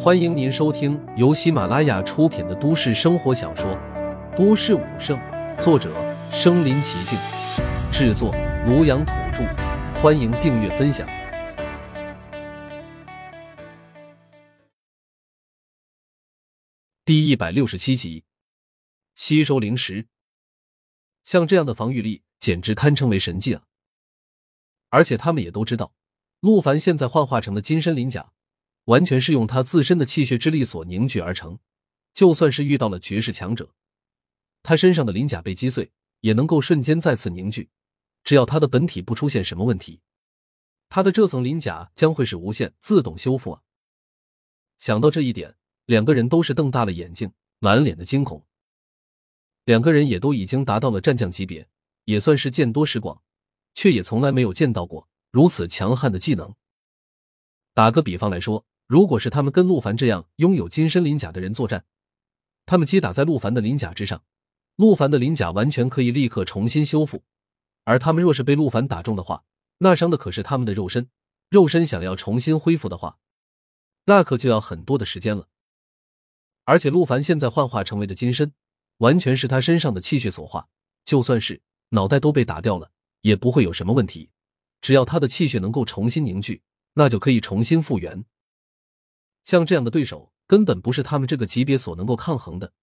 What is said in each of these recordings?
欢迎您收听由喜马拉雅出品的都市生活小说《都市武圣》，作者：身临其境，制作：庐阳土著。欢迎订阅分享。第一百六十七集，吸收灵石，像这样的防御力简直堪称为神迹啊！而且他们也都知道，陆凡现在幻化成的金身鳞甲。完全是用他自身的气血之力所凝聚而成，就算是遇到了绝世强者，他身上的鳞甲被击碎，也能够瞬间再次凝聚。只要他的本体不出现什么问题，他的这层鳞甲将会是无限自动修复啊！想到这一点，两个人都是瞪大了眼睛，满脸的惊恐。两个人也都已经达到了战将级别，也算是见多识广，却也从来没有见到过如此强悍的技能。打个比方来说。如果是他们跟陆凡这样拥有金身鳞甲的人作战，他们击打在陆凡的鳞甲之上，陆凡的鳞甲完全可以立刻重新修复；而他们若是被陆凡打中的话，那伤的可是他们的肉身，肉身想要重新恢复的话，那可就要很多的时间了。而且陆凡现在幻化成为的金身，完全是他身上的气血所化，就算是脑袋都被打掉了，也不会有什么问题。只要他的气血能够重新凝聚，那就可以重新复原。像这样的对手，根本不是他们这个级别所能够抗衡的。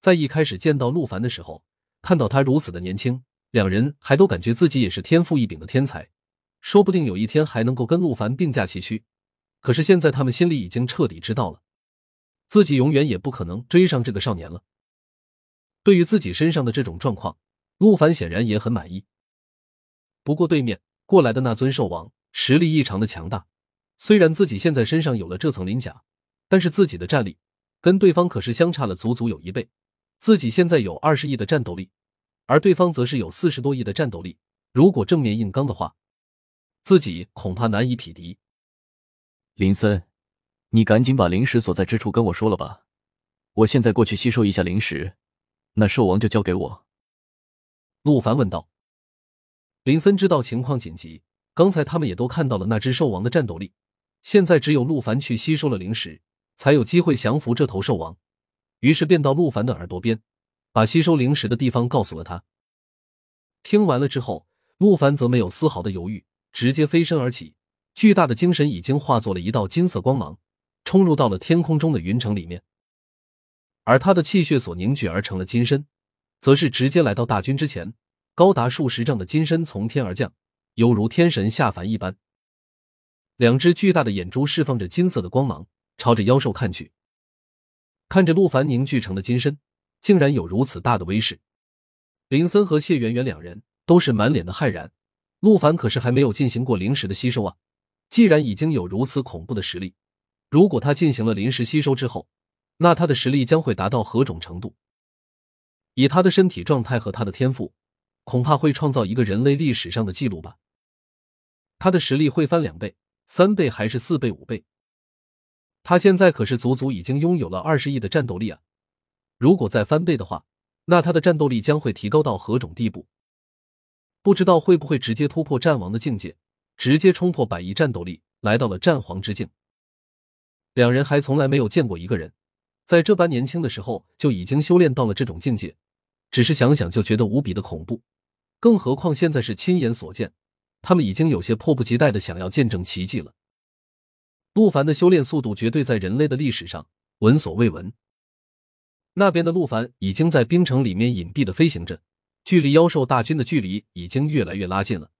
在一开始见到陆凡的时候，看到他如此的年轻，两人还都感觉自己也是天赋异禀的天才，说不定有一天还能够跟陆凡并驾齐驱。可是现在他们心里已经彻底知道了，自己永远也不可能追上这个少年了。对于自己身上的这种状况，陆凡显然也很满意。不过对面过来的那尊兽王实力异常的强大，虽然自己现在身上有了这层鳞甲。但是自己的战力跟对方可是相差了足足有一倍，自己现在有二十亿的战斗力，而对方则是有四十多亿的战斗力。如果正面硬刚的话，自己恐怕难以匹敌。林森，你赶紧把灵石所在之处跟我说了吧，我现在过去吸收一下灵石，那兽王就交给我。陆凡问道。林森知道情况紧急，刚才他们也都看到了那只兽王的战斗力，现在只有陆凡去吸收了灵石。才有机会降服这头兽王，于是便到陆凡的耳朵边，把吸收灵石的地方告诉了他。听完了之后，陆凡则没有丝毫的犹豫，直接飞身而起，巨大的精神已经化作了一道金色光芒，冲入到了天空中的云城里面。而他的气血所凝聚而成了金身，则是直接来到大军之前，高达数十丈的金身从天而降，犹如天神下凡一般。两只巨大的眼珠释放着金色的光芒。朝着妖兽看去，看着陆凡凝聚成的金身，竟然有如此大的威势。林森和谢圆圆两人都是满脸的骇然。陆凡可是还没有进行过灵石的吸收啊！既然已经有如此恐怖的实力，如果他进行了灵石吸收之后，那他的实力将会达到何种程度？以他的身体状态和他的天赋，恐怕会创造一个人类历史上的记录吧。他的实力会翻两倍、三倍还是四倍、五倍？他现在可是足足已经拥有了二十亿的战斗力啊！如果再翻倍的话，那他的战斗力将会提高到何种地步？不知道会不会直接突破战王的境界，直接冲破百亿战斗力，来到了战皇之境。两人还从来没有见过一个人在这般年轻的时候就已经修炼到了这种境界，只是想想就觉得无比的恐怖。更何况现在是亲眼所见，他们已经有些迫不及待的想要见证奇迹了。陆凡的修炼速度绝对在人类的历史上闻所未闻。那边的陆凡已经在冰城里面隐蔽的飞行着，距离妖兽大军的距离已经越来越拉近了。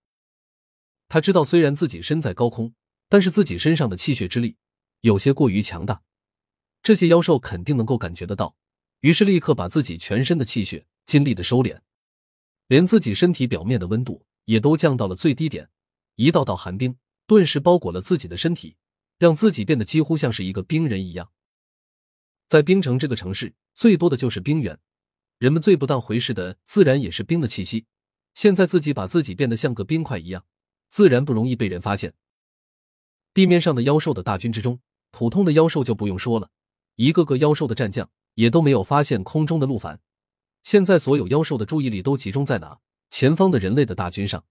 他知道，虽然自己身在高空，但是自己身上的气血之力有些过于强大，这些妖兽肯定能够感觉得到。于是立刻把自己全身的气血尽力的收敛，连自己身体表面的温度也都降到了最低点，一道道寒冰顿时包裹了自己的身体。让自己变得几乎像是一个冰人一样。在冰城这个城市，最多的就是冰原，人们最不当回事的自然也是冰的气息。现在自己把自己变得像个冰块一样，自然不容易被人发现。地面上的妖兽的大军之中，普通的妖兽就不用说了，一个个妖兽的战将也都没有发现空中的陆凡。现在所有妖兽的注意力都集中在哪？前方的人类的大军上，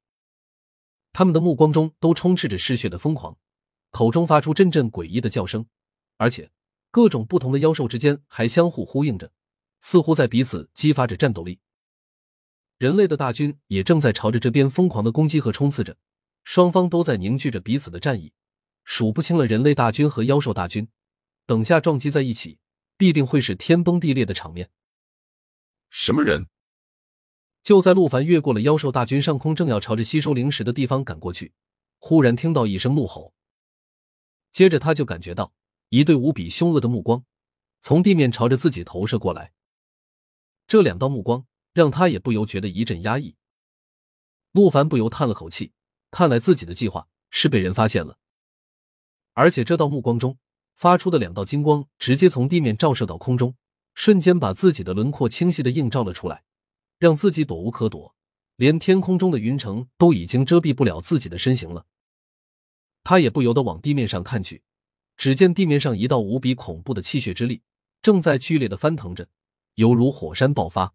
他们的目光中都充斥着嗜血的疯狂。口中发出阵阵诡异的叫声，而且各种不同的妖兽之间还相互呼应着，似乎在彼此激发着战斗力。人类的大军也正在朝着这边疯狂的攻击和冲刺着，双方都在凝聚着彼此的战意，数不清了人类大军和妖兽大军，等下撞击在一起，必定会是天崩地裂的场面。什么人？就在陆凡越过了妖兽大军上空，正要朝着吸收灵石的地方赶过去，忽然听到一声怒吼，接着他就感觉到一对无比凶恶的目光从地面朝着自己投射过来。这两道目光让他也不由觉得一阵压抑。陆凡不由叹了口气，看来自己的计划是被人发现了，而且这道目光中发出的两道金光直接从地面照射到空中，瞬间把自己的轮廓清晰的映照了出来。让自己躲无可躲，连天空中的云层都已经遮蔽不了自己的身形了。他也不由得往地面上看去，只见地面上一道无比恐怖的气血之力正在剧烈的翻腾着，犹如火山爆发。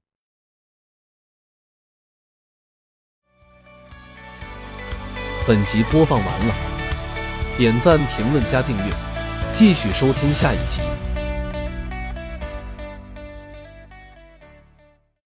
本集播放完了，点赞、评论、加订阅，继续收听下一集。